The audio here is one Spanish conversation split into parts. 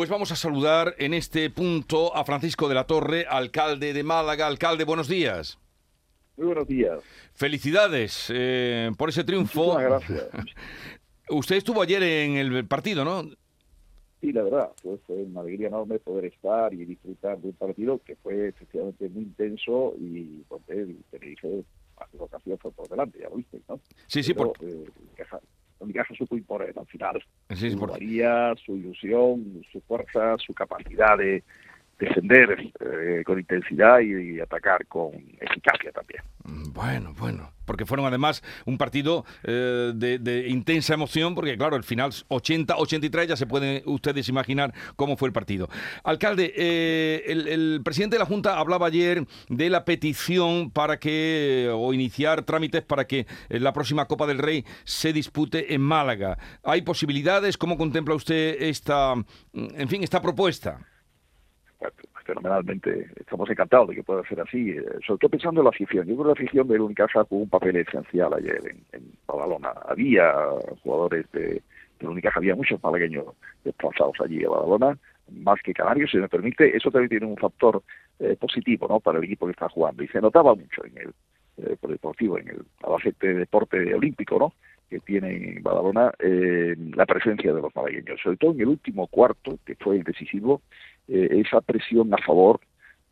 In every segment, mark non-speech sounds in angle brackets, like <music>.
Pues vamos a saludar en este punto a Francisco de la Torre, alcalde de Málaga. Alcalde, buenos días. Muy buenos días. Felicidades eh, por ese triunfo. Muchas gracias. <laughs> Usted estuvo ayer en el partido, ¿no? Sí, la verdad, fue, una alegría enorme poder estar y disfrutar de un partido que fue efectivamente muy intenso y donde el Tenerife, a su ocasión, fue por delante, ya lo viste, ¿no? Sí, sí, Pero, por... eh, Unicaja supo imponer al final. Sí, su por- valía, su ilusión, su fuerza, su capacidad de defender eh, con intensidad y, atacar con eficacia también. Bueno, bueno, porque fueron además un partido eh, de, de intensa emoción, porque claro, el final 80-83 ya se pueden ustedes imaginar cómo fue el partido. Alcalde, eh, el, el presidente de la Junta hablaba ayer de la petición para que, o iniciar trámites para que eh, la próxima Copa del Rey se dispute en Málaga. ¿Hay posibilidades? ¿Cómo contempla usted esta, en fin, esta propuesta? Fenomenalmente. Estamos encantados de que pueda ser así, eh, sobre todo pensando en la afición. Yo creo que la afición del Unicaja jugó un papel esencial ayer en, en Badalona. Había jugadores de, del Unicaja, había muchos malagueños desplazados allí a Badalona, más que canarios, si me permite. Eso también tiene un factor eh, positivo ¿no? para el equipo que está jugando. Y se notaba mucho en el eh, deportivo, en el Albacete Deporte Olímpico, ¿no? Que tiene en Badalona eh, la presencia de los malagueños, sobre todo en el último cuarto, que fue decisivo, eh, esa presión a favor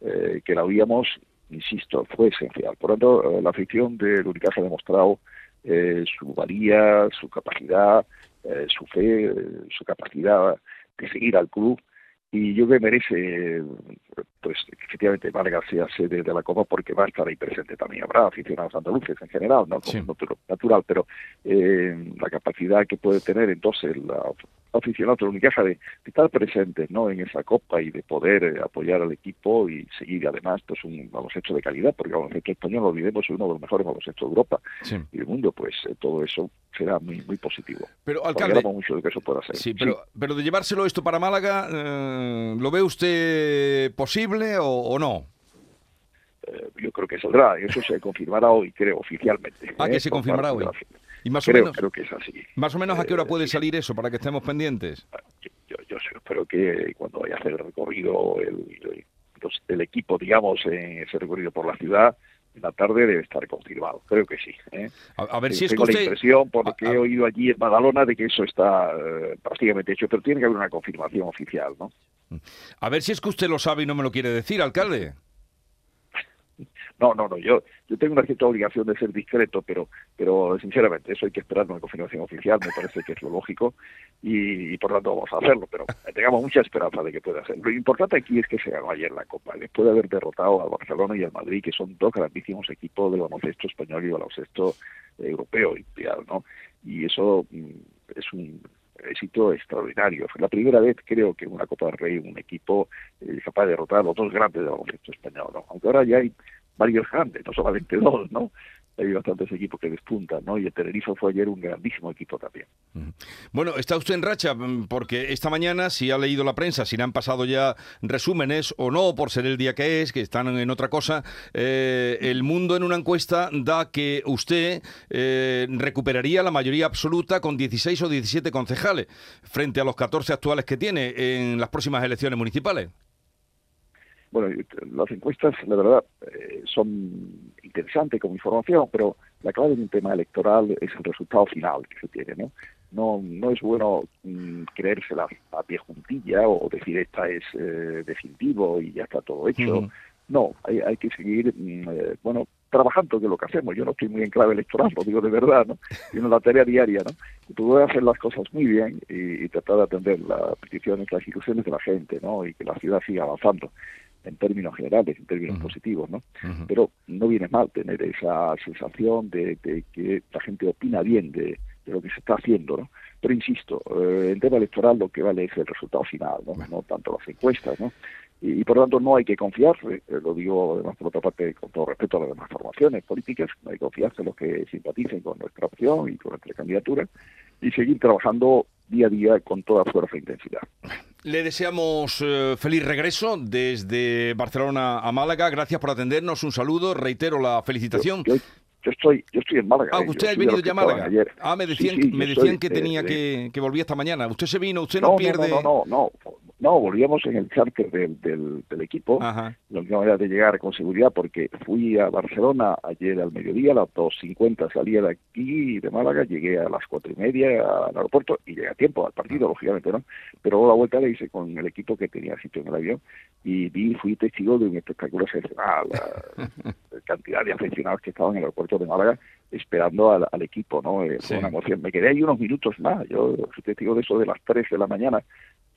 eh, que la habíamos, insisto, fue esencial. Por lo tanto, eh, la afición del Unicaja ha demostrado eh, su valía, su capacidad, su fe, su capacidad de seguir al club y yo que merece pues efectivamente Málaga sea sede de la Copa porque va a estar ahí presente también habrá aficionados andaluces en general no Sí. natu- natural pero eh, la capacidad que puede tener entonces la aficionados del Unicaja de, de estar presentes no en esa Copa y de poder eh, apoyar al equipo y seguir además pues un baloncesto de calidad porque el baloncesto español no olvidemos es uno de los mejores baloncestos de Europa Sí. y del mundo pues eh, todo eso será muy muy positivo Pero, alcalde, mucho de que eso pueda ser Sí, pero, pero de llevárselo esto para Málaga, eh, ¿lo ve usted posible o, o no? Eh, yo creo que saldrá, eso se confirmará hoy, creo, oficialmente. Ah, ¿eh? que se por confirmará hoy. Y más o menos, creo que es así. más o menos a qué hora Eh, puede salir eso para que estemos pendientes. Yo, yo, yo sí espero que cuando vaya a hacer el recorrido el, el- equipo, digamos, en ese recorrido por la ciudad, en la tarde debe estar confirmado. Creo que sí. ¿eh? A, a ver Eh, si es Tengo la impresión, por lo a- que a- he oído allí en Badalona, de que eso está eh, prácticamente hecho, pero tiene que haber una confirmación oficial, ¿no? a ver si es que usted lo sabe y no me lo quiere decir, alcalde. No, no, no, yo, yo tengo una cierta obligación de ser discreto, pero, pero sinceramente eso hay que esperar una confirmación oficial, me parece que es lo lógico y, y por tanto vamos a hacerlo, pero tengamos mucha esperanza de que pueda ser. Lo importante aquí es que se ganó ayer la Copa, después de haber derrotado al Barcelona y al Madrid, que son dos grandísimos equipos del baloncesto español y baloncesto europeo ¿no? Y eso mm, es un éxito extraordinario. Fue la primera vez, creo, que una Copa del Rey un equipo eh, capaz de derrotar a los dos grandes del baloncesto español, ¿no? Aunque ahora ya hay varios grandes, no solamente <laughs> dos, ¿no? Hay bastantes equipos que despuntan, ¿no? Y el Tenerife fue ayer un grandísimo equipo también. Bueno, está usted en racha mm, porque esta mañana, si ha leído la prensa, si le han pasado ya resúmenes o no, por ser el día que es, que están en otra cosa, eh, el mundo en una encuesta da que usted eh, recuperaría la mayoría absoluta con 16 o 17 concejales frente a los 14 actuales que tiene en las próximas elecciones municipales. Bueno, las encuestas, la verdad, eh, son interesantes como información, pero la clave de un tema electoral es el resultado final que se tiene, ¿no? No, no es bueno mm, creérsela a pie juntilla o decir esta es eh, definitivo y ya está todo hecho. No, hay, hay que seguir, mm, eh, bueno, trabajando, que es lo que hacemos. Yo no estoy muy en clave electoral, lo digo de verdad, ¿no? Sino la tarea diaria, ¿no? Y poder hacer las cosas muy bien y, y tratar de atender las peticiones, las ilusiones de la gente, ¿no? Y que la ciudad siga avanzando en términos generales, en términos positivos, ¿no? Pero no viene mal tener esa sensación de, de que la gente opina bien de, de lo que se está haciendo, ¿no? Pero insisto, eh, en tema electoral lo que vale es el resultado final, ¿no? No tanto las encuestas, ¿no? Y, y, por lo tanto no hay que confiar, eh, lo digo además por otra parte con todo respeto a las demás formaciones políticas, no hay que confiarse en los que simpaticen con nuestra opción y con nuestra candidatura y seguir trabajando día a día con toda fuerza e intensidad. Le deseamos eh, feliz regreso desde Barcelona a Málaga. Gracias por atendernos. Un saludo. Reitero la felicitación. Yo, yo, yo estoy, yo estoy en Málaga. Ah, eh, usted ha venido ya a Málaga. ayer. Ah, me decían, sí, me decían que tenía que, que volvía esta mañana. Usted se vino, usted no, No, no, pierde. no, no, no, no. No, volvíamos en el charter del, del, del equipo. Ajá. La única manera de llegar con seguridad porque fui a Barcelona ayer al mediodía, a las 2.50 salía de aquí, de Málaga, llegué a las cuatro y media al aeropuerto y llegué a tiempo al partido, lógicamente, ¿no? Pero la vuelta la hice con el equipo que tenía sitio en el avión y vi, fui testigo de un espectáculo excepcional. La, la <laughs> cantidad de aficionados que estaban en el aeropuerto de Málaga esperando al, al equipo, ¿no? Eh, Sí. Fue una emoción. Me quedé ahí unos minutos más. Yo fui testigo de eso de las 3 de la mañana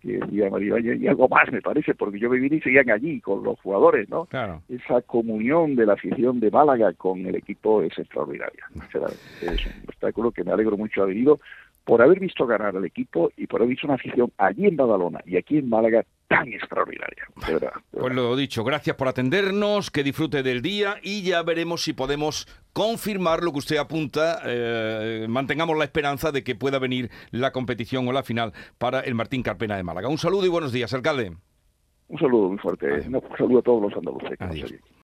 que y algo más me parece, porque yo vine y seguían allí con los jugadores, ¿no? Claro. Esa comunión de la afición de Málaga con el equipo es extraordinaria. Sea, es un espectáculo que me alegro mucho haber ido por haber visto ganar al equipo y por haber visto una afición allí en Badalona y aquí en Málaga tan extraordinaria. De verdad, de Pues verdad. lo dicho, gracias por atendernos, que disfrute del día y ya veremos si podemos confirmar lo que usted apunta. eh, mantengamos la esperanza de que pueda venir la competición o la final para el Martín Carpena de Málaga. Un saludo y buenos días, alcalde. Un saludo muy fuerte. Adiós. Un saludo a todos los andaluces.